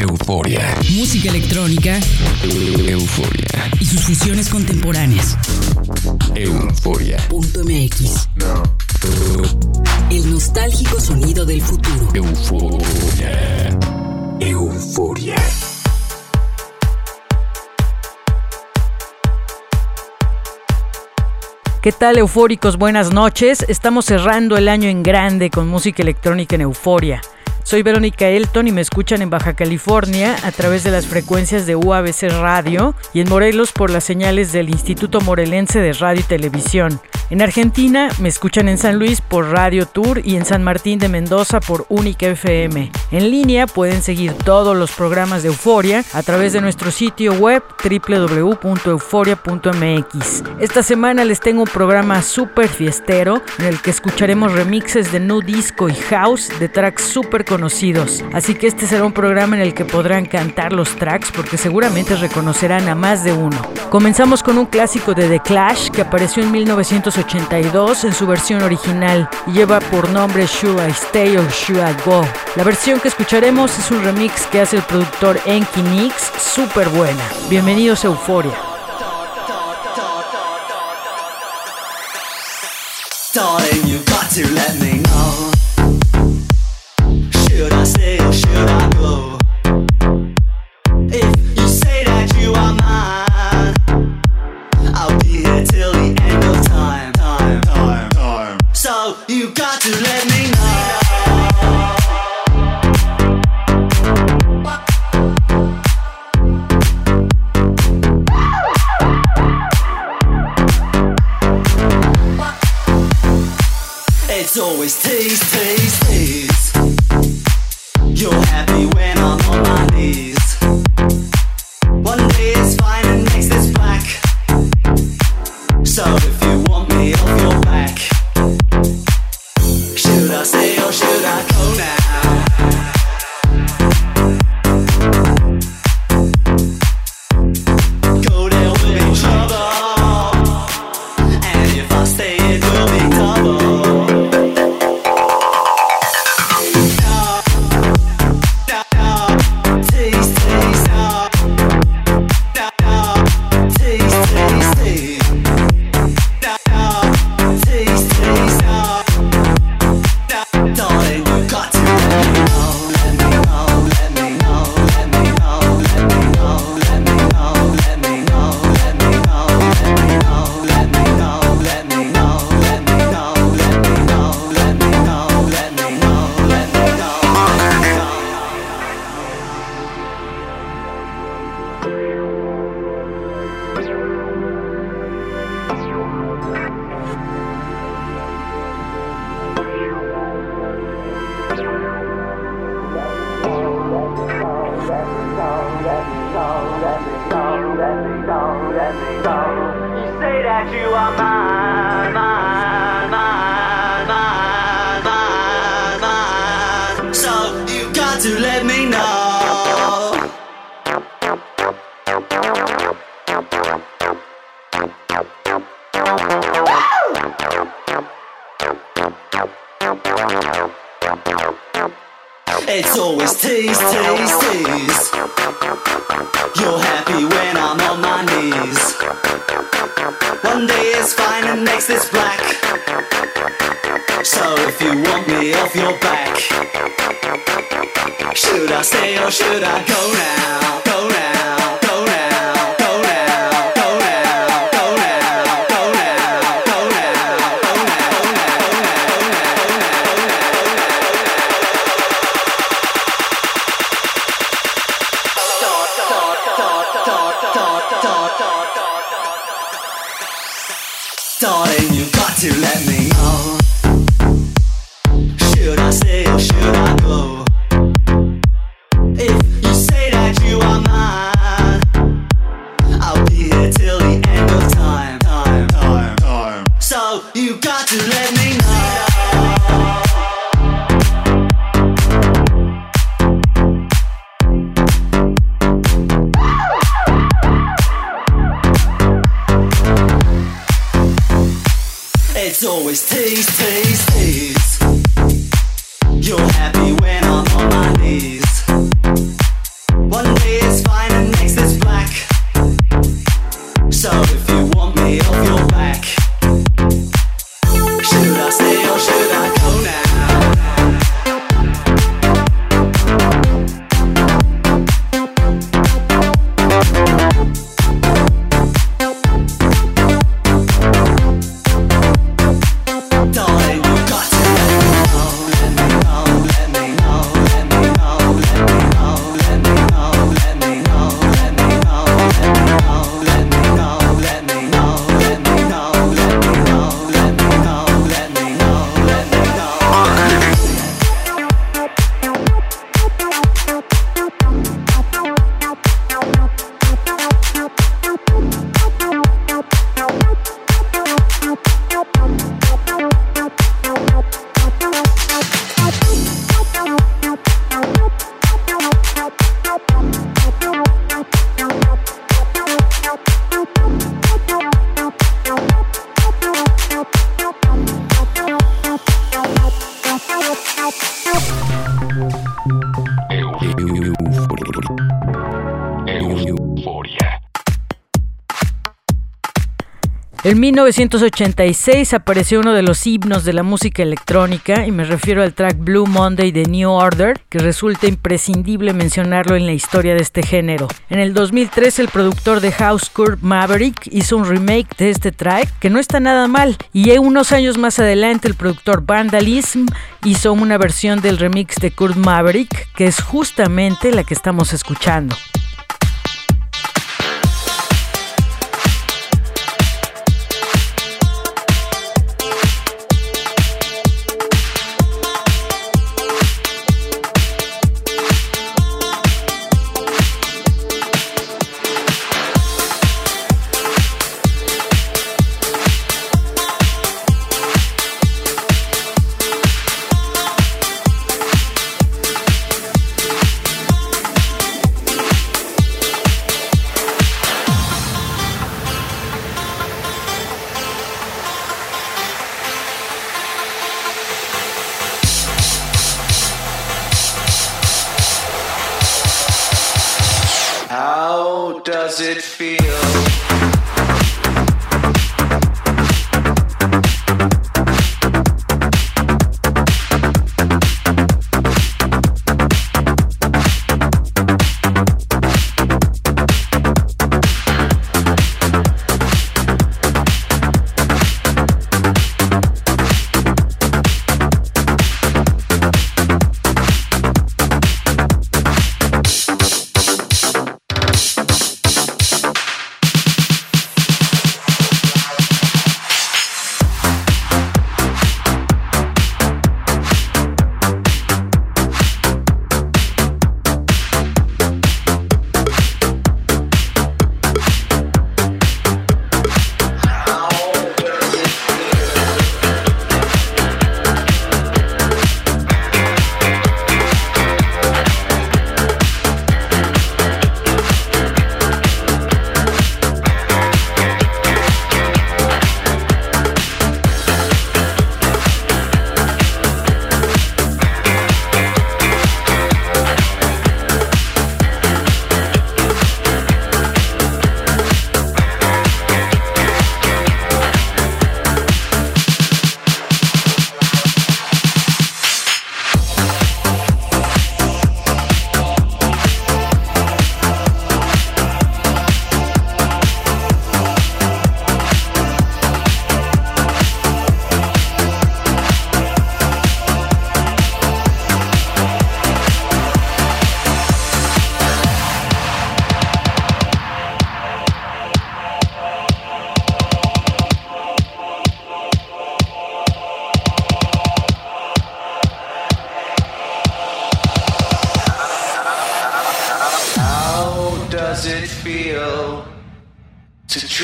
euforia. Música electrónica. euforia. Y sus fusiones contemporáneas. Euforia. MX. El nostálgico sonido del futuro. Euforia. Euforia. ¿Qué tal, eufóricos? Buenas noches. Estamos cerrando el año en grande con música electrónica en Euforia. Soy Verónica Elton y me escuchan en Baja California a través de las frecuencias de UABC Radio y en Morelos por las señales del Instituto Morelense de Radio y Televisión. En Argentina me escuchan en San Luis por Radio Tour y en San Martín de Mendoza por Única FM. En línea pueden seguir todos los programas de Euforia a través de nuestro sitio web www.euforia.mx. Esta semana les tengo un programa súper fiestero en el que escucharemos remixes de nu disco y house de tracks súper Así que este será un programa en el que podrán cantar los tracks porque seguramente reconocerán a más de uno. Comenzamos con un clásico de The Clash que apareció en 1980 en su versión original y lleva por nombre Should I Stay or Should I Go. La versión que escucharemos es un remix que hace el productor Enki Nix, súper buena. Bienvenidos a Euforia. let me go, let me go. You say that you are mine. stay or should I go now? It's always tease, tease, tease. You're happy when I'm on my knees. 1986 apareció uno de los himnos de la música electrónica y me refiero al track Blue Monday de New Order, que resulta imprescindible mencionarlo en la historia de este género. En el 2003 el productor de House Kurt Maverick hizo un remake de este track que no está nada mal y unos años más adelante el productor Vandalism hizo una versión del remix de Kurt Maverick que es justamente la que estamos escuchando.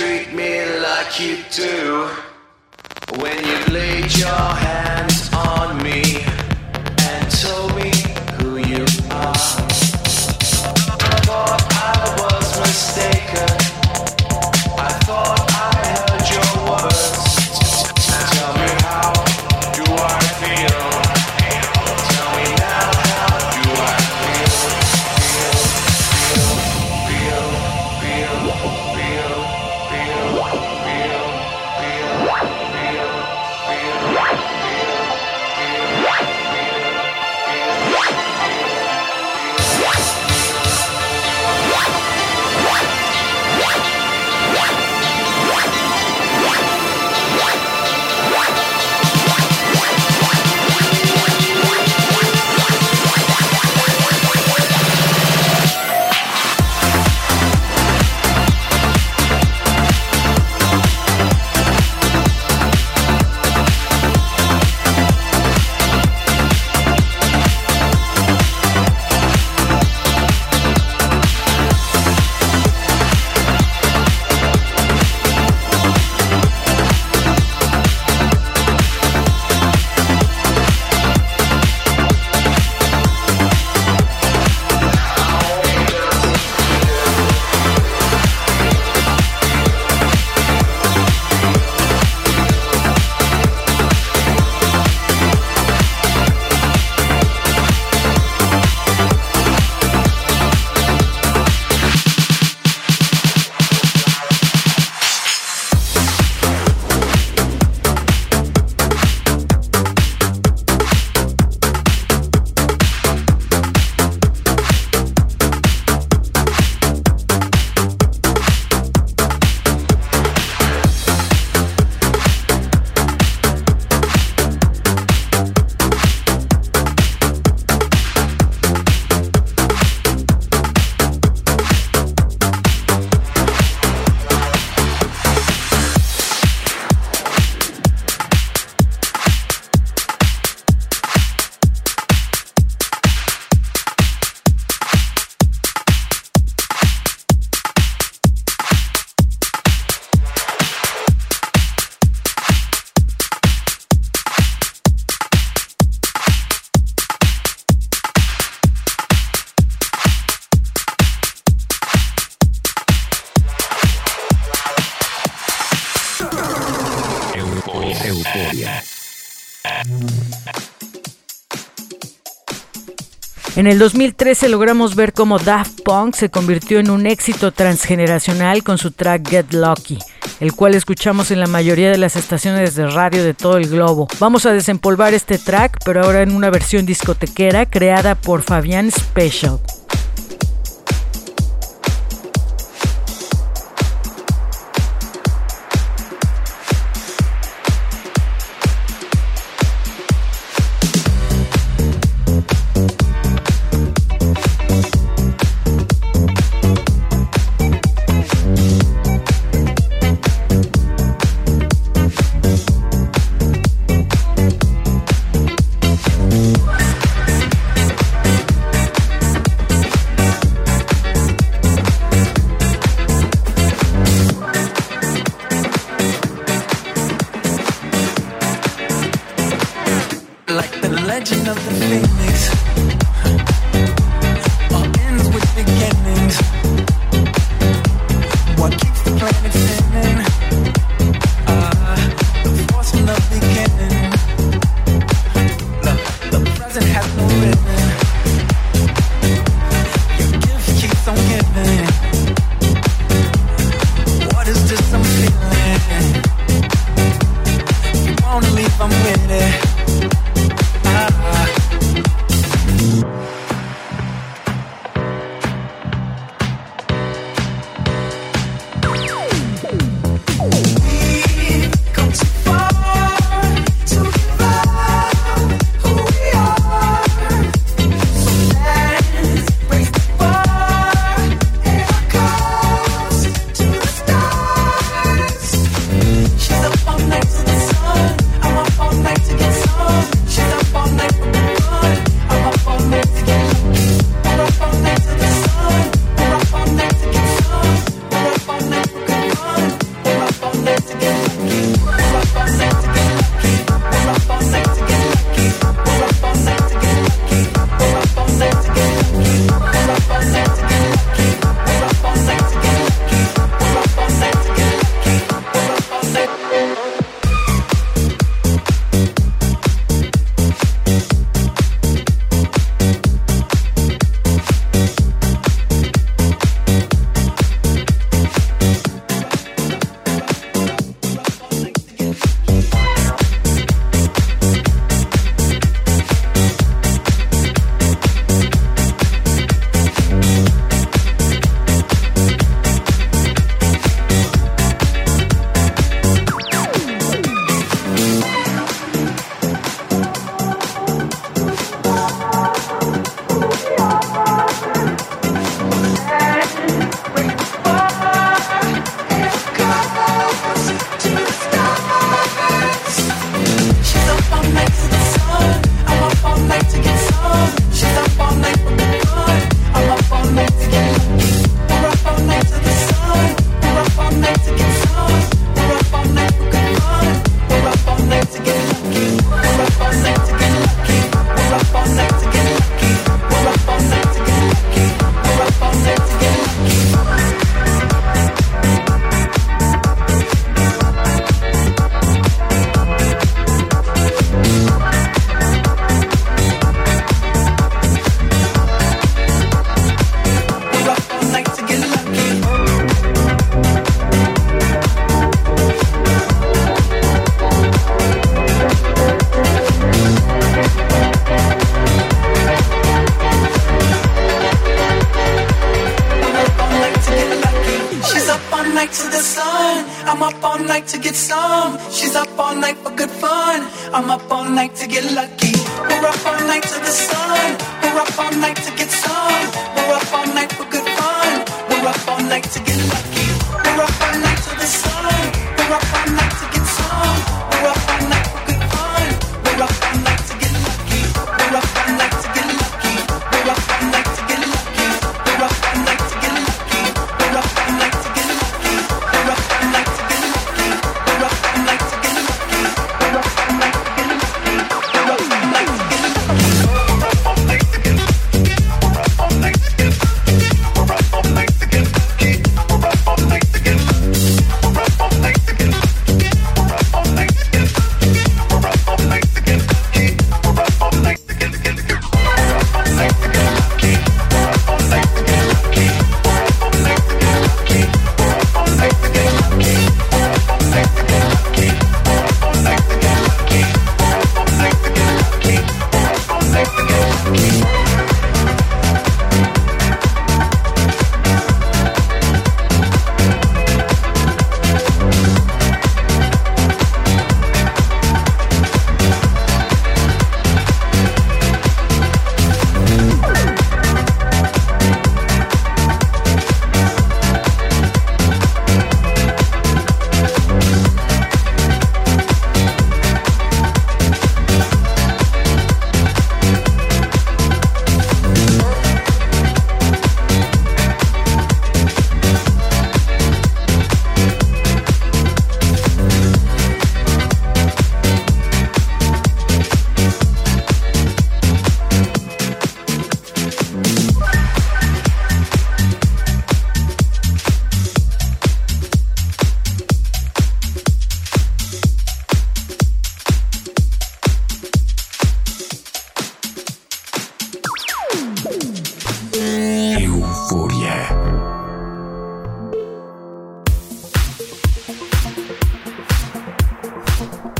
treat me like you do when you laid your hands on me. En el 2013 logramos ver cómo Daft Punk se convirtió en un éxito transgeneracional con su track Get Lucky, el cual escuchamos en la mayoría de las estaciones de radio de todo el globo. Vamos a desempolvar este track, pero ahora en una versión discotequera creada por Fabián Special.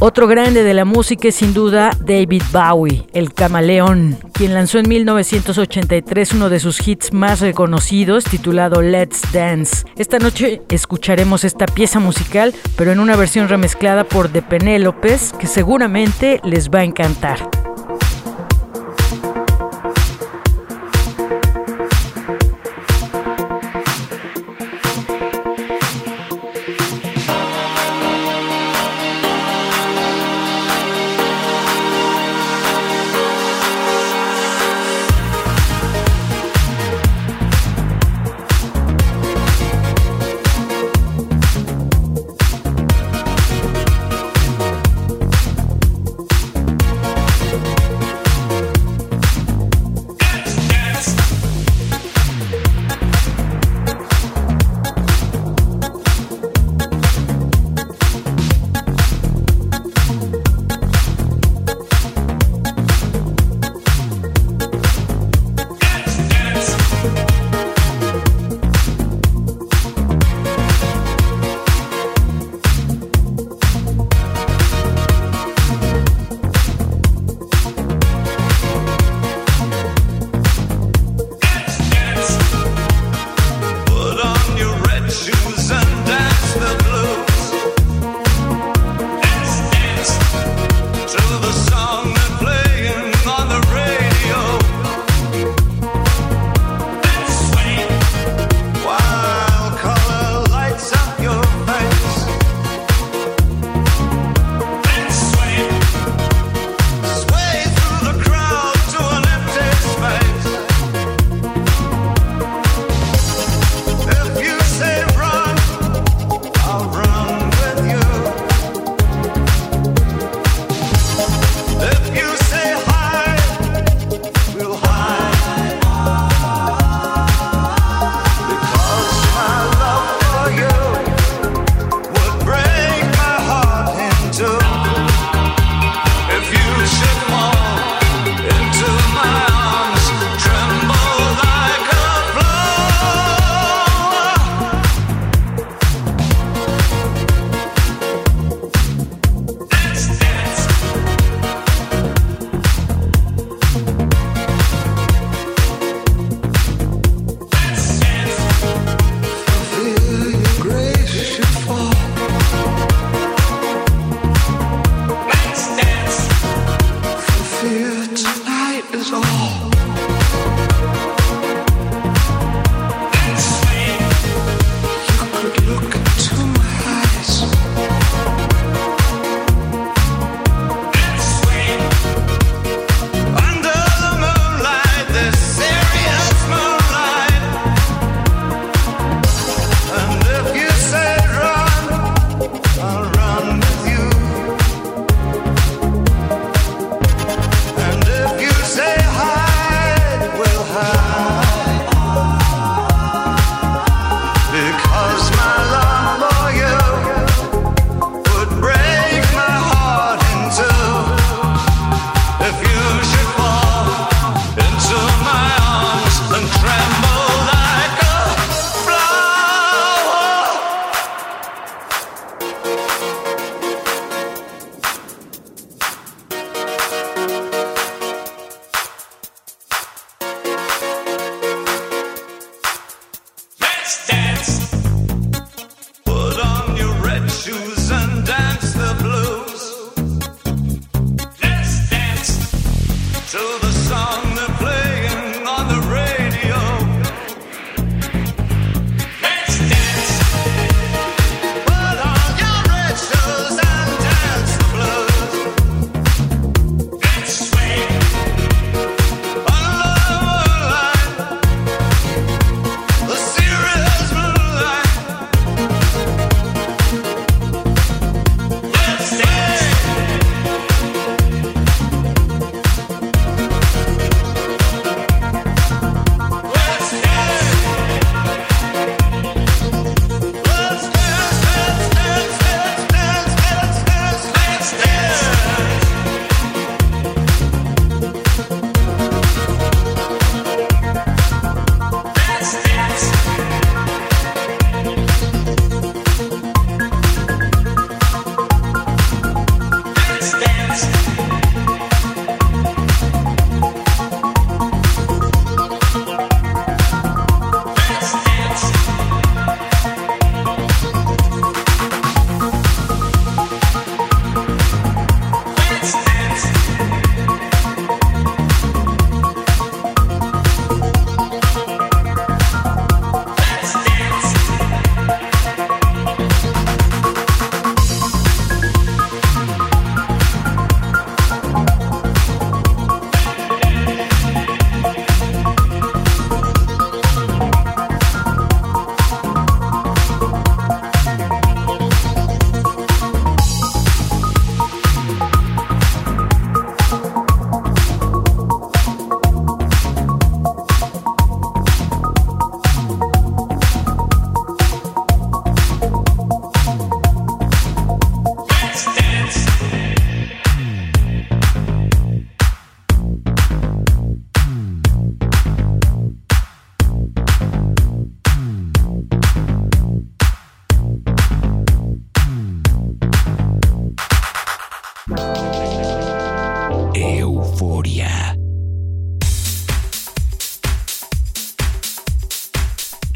Otro grande de la música es sin duda David Bowie, el camaleón, quien lanzó en 1983 uno de sus hits más reconocidos titulado Let's Dance. Esta noche escucharemos esta pieza musical, pero en una versión remezclada por The Penélopes que seguramente les va a encantar.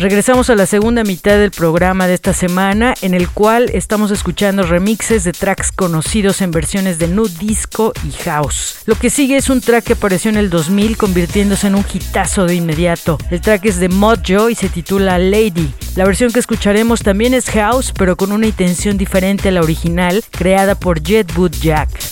Regresamos a la segunda mitad del programa de esta semana, en el cual estamos escuchando remixes de tracks conocidos en versiones de nu disco y house. Lo que sigue es un track que apareció en el 2000 convirtiéndose en un hitazo de inmediato. El track es de Mojo y se titula Lady. La versión que escucharemos también es house, pero con una intención diferente a la original, creada por Jetwood Jack.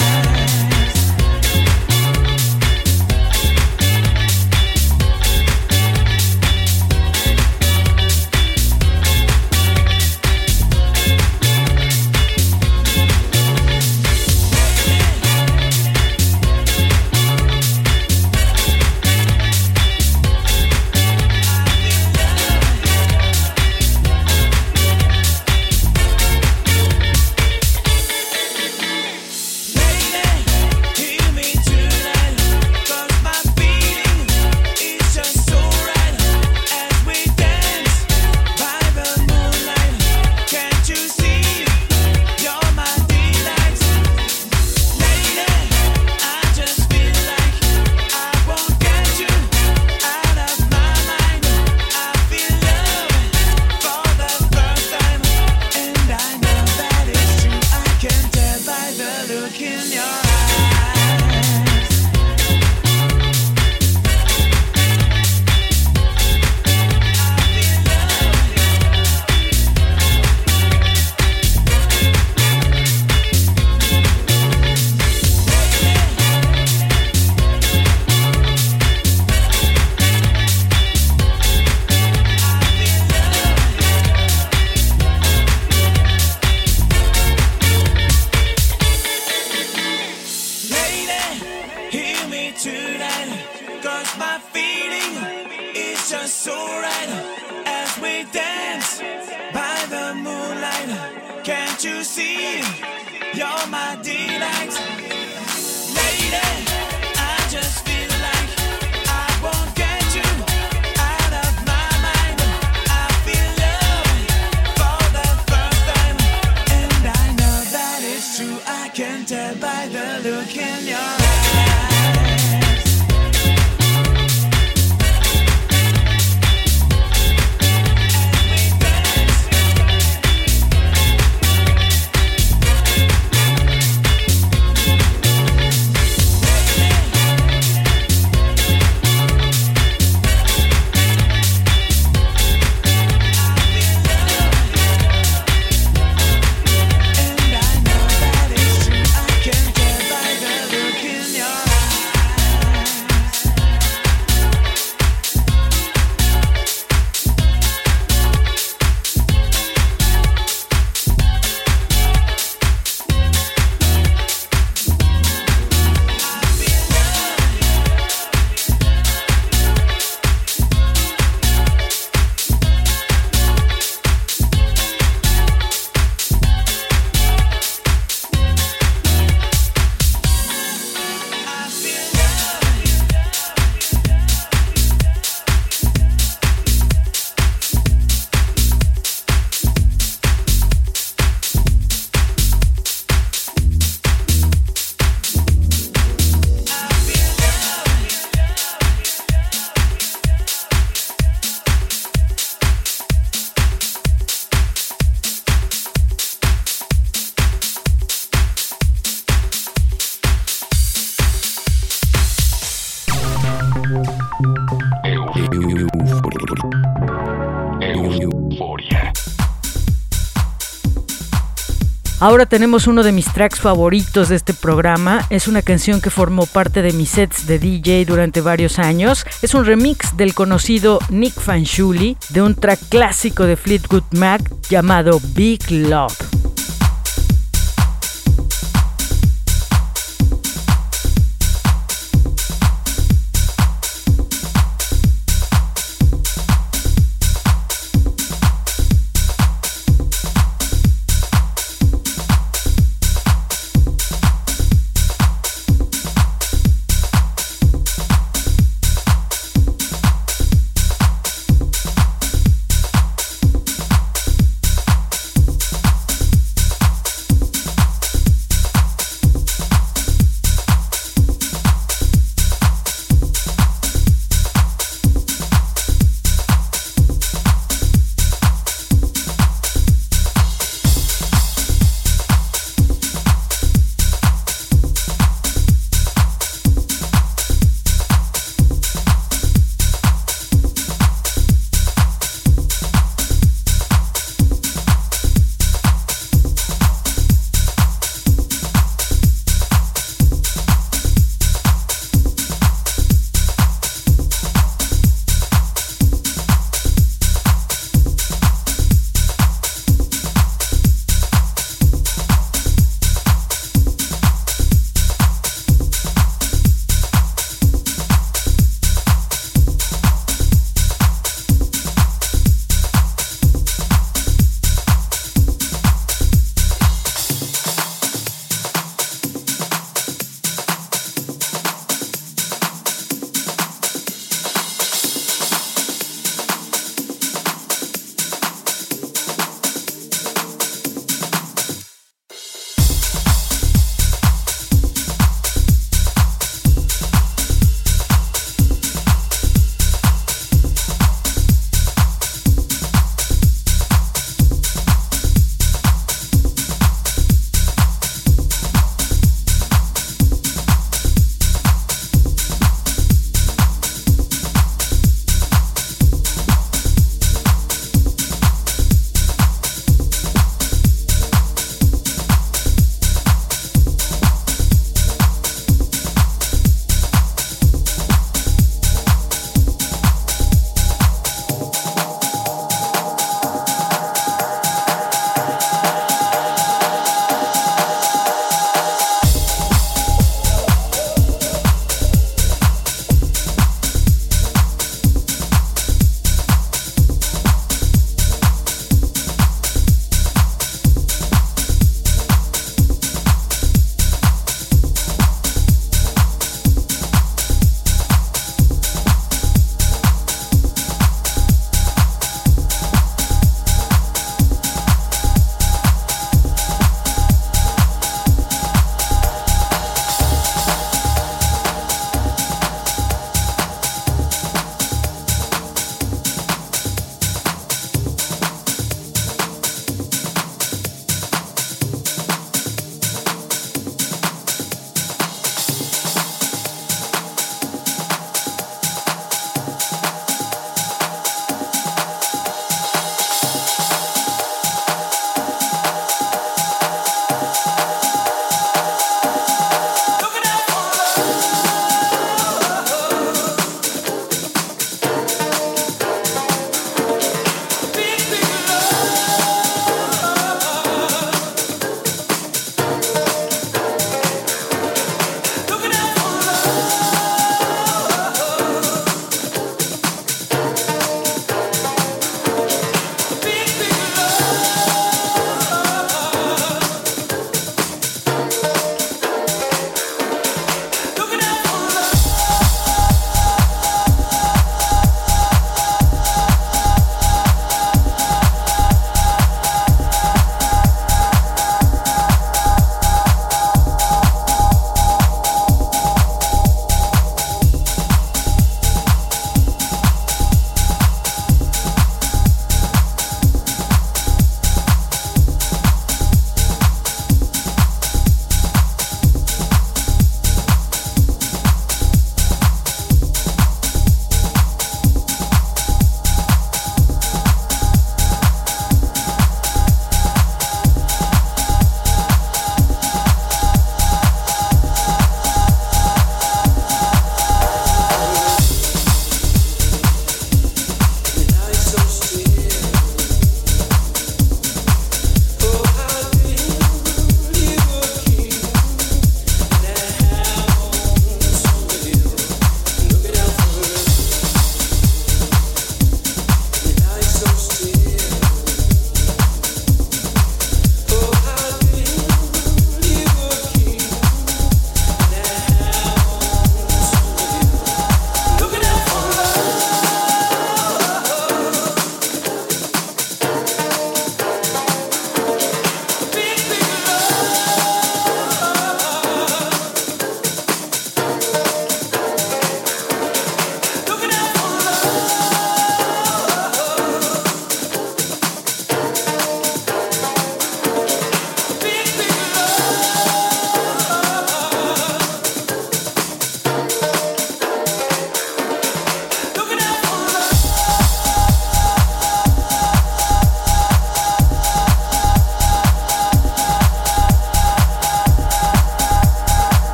Ahora tenemos uno de mis tracks favoritos de este programa. Es una canción que formó parte de mis sets de DJ durante varios años. Es un remix del conocido Nick Fanchuli de un track clásico de Fleetwood Mac llamado Big Love.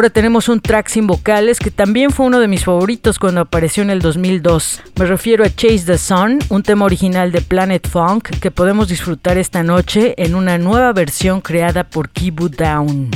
Ahora tenemos un track sin vocales que también fue uno de mis favoritos cuando apareció en el 2002. Me refiero a Chase the Sun, un tema original de Planet Funk que podemos disfrutar esta noche en una nueva versión creada por Kibu Down.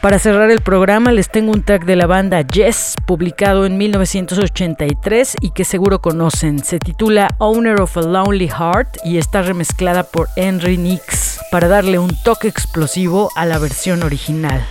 Para cerrar el programa les tengo un track de la banda Yes, publicado en 1983 y que seguro conocen. Se titula Owner of a Lonely Heart y está remezclada por Henry Nix para darle un toque explosivo a la versión original.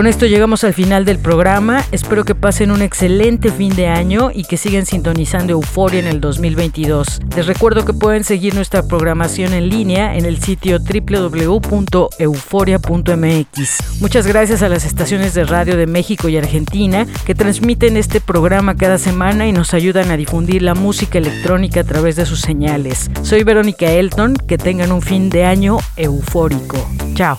Con esto llegamos al final del programa. Espero que pasen un excelente fin de año y que sigan sintonizando Euforia en el 2022. Les recuerdo que pueden seguir nuestra programación en línea en el sitio www.euforia.mx. Muchas gracias a las estaciones de radio de México y Argentina que transmiten este programa cada semana y nos ayudan a difundir la música electrónica a través de sus señales. Soy Verónica Elton, que tengan un fin de año eufórico. Chao.